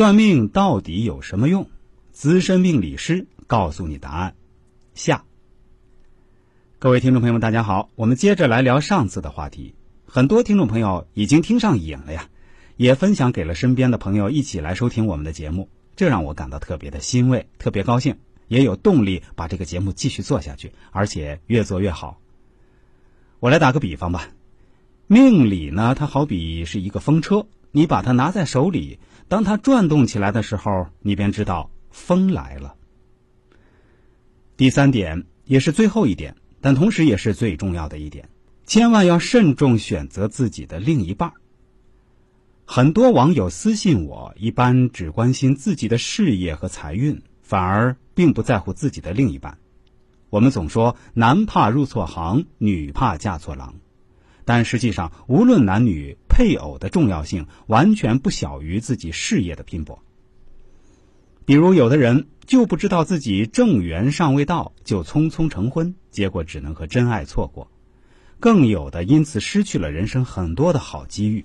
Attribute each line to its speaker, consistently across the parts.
Speaker 1: 算命到底有什么用？资深命理师告诉你答案。下，各位听众朋友们，大家好，我们接着来聊上次的话题。很多听众朋友已经听上瘾了呀，也分享给了身边的朋友一起来收听我们的节目，这让我感到特别的欣慰，特别高兴，也有动力把这个节目继续做下去，而且越做越好。我来打个比方吧，命理呢，它好比是一个风车。你把它拿在手里，当它转动起来的时候，你便知道风来了。第三点也是最后一点，但同时也是最重要的一点，千万要慎重选择自己的另一半。很多网友私信我，一般只关心自己的事业和财运，反而并不在乎自己的另一半。我们总说男怕入错行，女怕嫁错郎。但实际上，无论男女，配偶的重要性完全不小于自己事业的拼搏。比如，有的人就不知道自己正缘尚未到，就匆匆成婚，结果只能和真爱错过；更有的因此失去了人生很多的好机遇。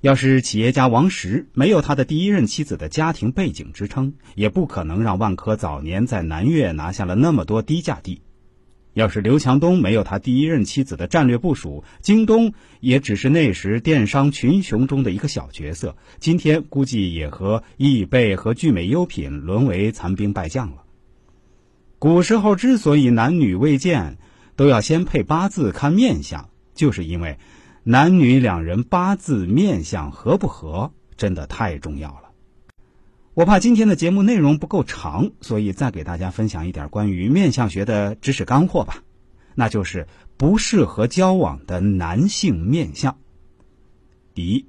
Speaker 1: 要是企业家王石没有他的第一任妻子的家庭背景支撑，也不可能让万科早年在南岳拿下了那么多低价地。要是刘强东没有他第一任妻子的战略部署，京东也只是那时电商群雄中的一个小角色，今天估计也和易贝和聚美优品沦为残兵败将了。古时候之所以男女未见都要先配八字看面相，就是因为男女两人八字面相合不合，真的太重要了。我怕今天的节目内容不够长，所以再给大家分享一点关于面相学的知识干货吧。那就是不适合交往的男性面相。第一，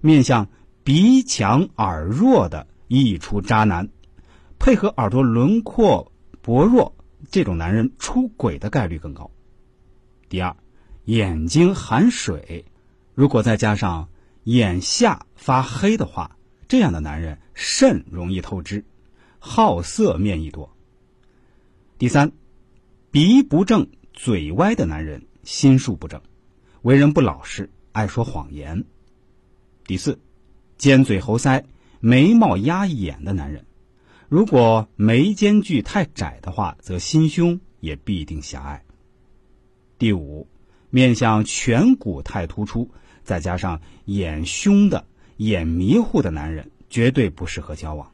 Speaker 1: 面相鼻强耳弱的易出渣男，配合耳朵轮廓薄弱，这种男人出轨的概率更高。第二，眼睛含水，如果再加上眼下发黑的话。这样的男人肾容易透支，好色面易多。第三，鼻不正嘴歪的男人心术不正，为人不老实，爱说谎言。第四，尖嘴猴腮、眉毛压眼的男人，如果眉间距太窄的话，则心胸也必定狭隘。第五，面相颧骨太突出，再加上眼凶的。眼迷糊的男人绝对不适合交往。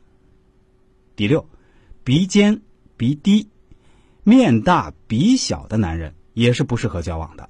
Speaker 1: 第六，鼻尖、鼻低、面大、鼻小的男人也是不适合交往的。